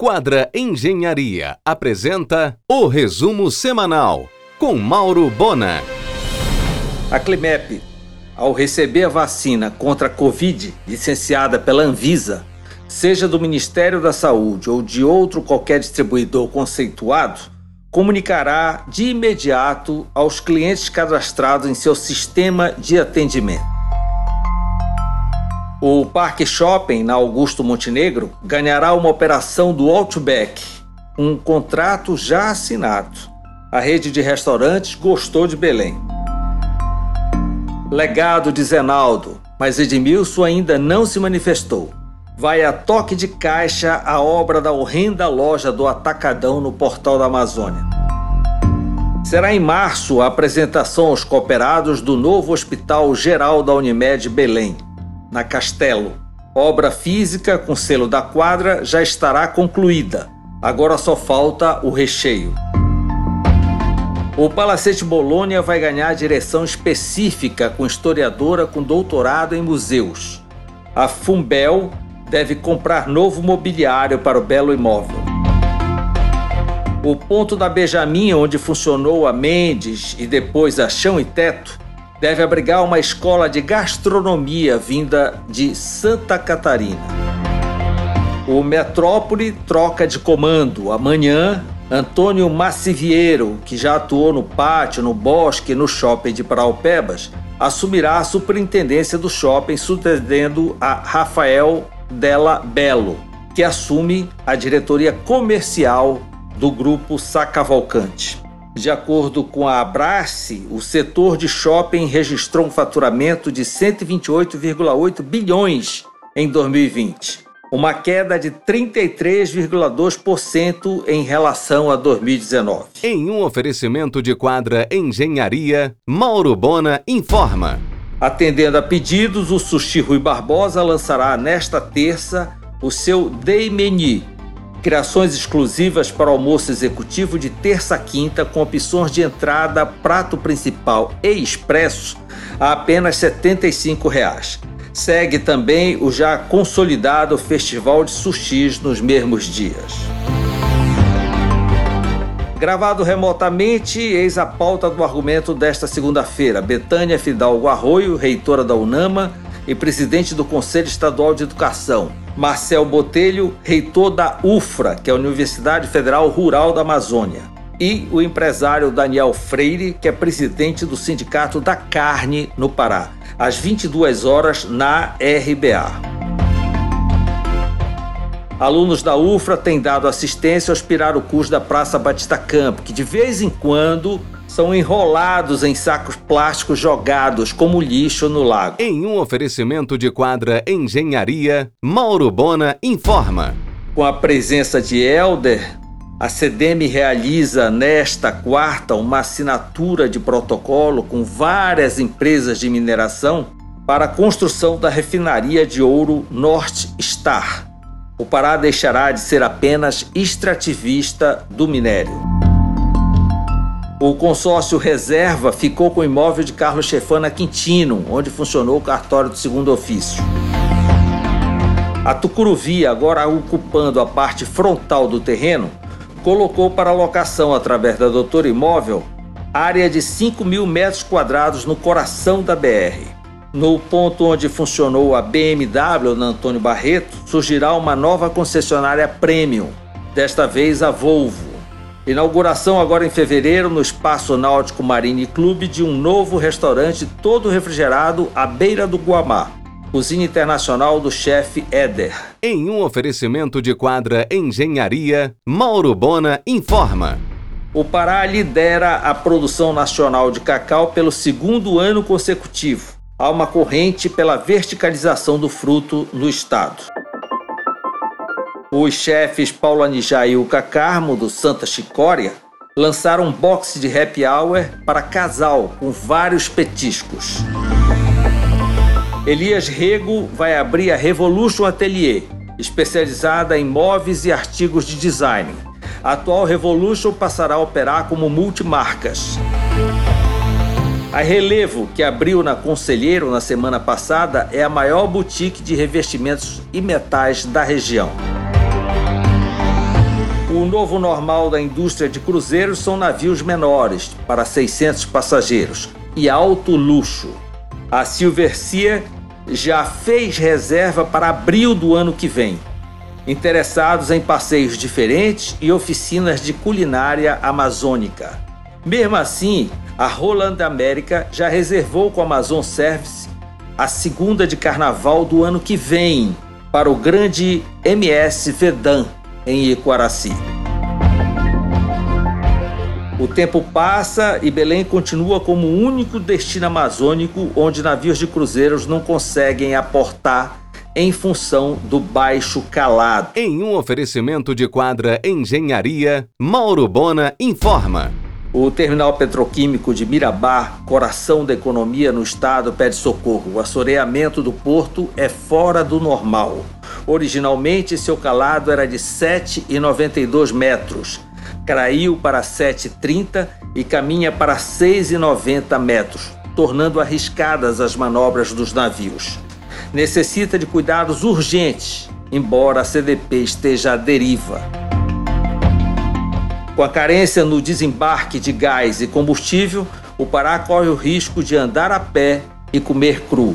Quadra Engenharia apresenta o resumo semanal com Mauro Bona. A Climep, ao receber a vacina contra a Covid licenciada pela Anvisa, seja do Ministério da Saúde ou de outro qualquer distribuidor conceituado, comunicará de imediato aos clientes cadastrados em seu sistema de atendimento. O Parque Shopping, na Augusto Montenegro, ganhará uma operação do Outback, um contrato já assinado. A rede de restaurantes gostou de Belém. Legado de Zenaldo, mas Edmilson ainda não se manifestou. Vai a toque de caixa a obra da horrenda loja do Atacadão no Portal da Amazônia. Será em março a apresentação aos cooperados do novo Hospital Geral da Unimed Belém na Castelo. Obra física com selo da quadra já estará concluída. Agora só falta o recheio. O Palacete Bolônia vai ganhar direção específica com historiadora com doutorado em museus. A Fumbel deve comprar novo mobiliário para o belo imóvel. O ponto da Benjamin, onde funcionou a Mendes e depois a Chão e Teto, deve abrigar uma escola de gastronomia vinda de Santa Catarina. O Metrópole troca de comando. Amanhã, Antônio Massiviero, que já atuou no pátio, no bosque e no shopping de Paraupebas, assumirá a superintendência do shopping, sucedendo a Rafael Della Belo, que assume a diretoria comercial do grupo Sacavalcante. De acordo com a Abrace, o setor de shopping registrou um faturamento de 128,8 bilhões em 2020, uma queda de 33,2% em relação a 2019. Em um oferecimento de quadra Engenharia, Mauro Bona informa. Atendendo a pedidos, o Sushi Rui Barbosa lançará nesta terça o seu Day Menu Criações exclusivas para almoço executivo de terça a quinta, com opções de entrada, prato principal e expresso a apenas 75 reais. Segue também o já consolidado Festival de Sushis nos mesmos dias. Gravado remotamente, eis a pauta do argumento desta segunda-feira. Betânia Fidalgo Arroio, reitora da UNAMA e presidente do Conselho Estadual de Educação. Marcel Botelho, reitor da UFRA, que é a Universidade Federal Rural da Amazônia, e o empresário Daniel Freire, que é presidente do Sindicato da Carne no Pará, às 22 horas na RBA. Alunos da UFRA têm dado assistência ao aspirar o curso da Praça Batista Campo, que de vez em quando são enrolados em sacos plásticos jogados como lixo no lago. Em um oferecimento de quadra Engenharia, Mauro Bona informa. Com a presença de Elder, a CDM realiza nesta quarta uma assinatura de protocolo com várias empresas de mineração para a construção da refinaria de ouro Norte Star. O Pará deixará de ser apenas extrativista do minério. O consórcio Reserva ficou com o imóvel de Carlos Chefana Quintino, onde funcionou o cartório do segundo ofício. A Tucuruvi, agora ocupando a parte frontal do terreno, colocou para locação, através da Doutor Imóvel, área de 5 mil metros quadrados no coração da BR. No ponto onde funcionou a BMW na Antônio Barreto, surgirá uma nova concessionária premium, desta vez a Volvo. Inauguração agora em fevereiro no Espaço Náutico Marine Clube de um novo restaurante todo refrigerado à beira do Guamá. Cozinha Internacional do chefe Éder. Em um oferecimento de quadra Engenharia, Mauro Bona informa. O Pará lidera a produção nacional de cacau pelo segundo ano consecutivo. Há uma corrente pela verticalização do fruto no estado. Os chefes Paulo Anijá e Uca Carmo, do Santa Chicória, lançaram um box de happy hour para casal com vários petiscos. Elias Rego vai abrir a Revolution Atelier, especializada em móveis e artigos de design. A atual Revolution passará a operar como multimarcas. A Relevo, que abriu na Conselheiro na semana passada, é a maior boutique de revestimentos e metais da região. Novo normal da indústria de cruzeiros são navios menores, para 600 passageiros, e alto luxo. A Silvercia já fez reserva para abril do ano que vem. Interessados em passeios diferentes e oficinas de culinária amazônica. Mesmo assim, a Roland América já reservou com a Amazon Service a segunda de carnaval do ano que vem para o grande MS Vedan em Iquaraci. O tempo passa e Belém continua como o único destino amazônico onde navios de cruzeiros não conseguem aportar em função do baixo calado. Em um oferecimento de quadra Engenharia, Mauro Bona informa. O terminal petroquímico de Mirabá, coração da economia no estado, pede socorro. O assoreamento do porto é fora do normal. Originalmente, seu calado era de 7,92 metros caiu para 7,30 e caminha para 6,90 metros, tornando arriscadas as manobras dos navios. Necessita de cuidados urgentes, embora a CDP esteja à deriva. Com a carência no desembarque de gás e combustível, o Pará corre o risco de andar a pé e comer cru.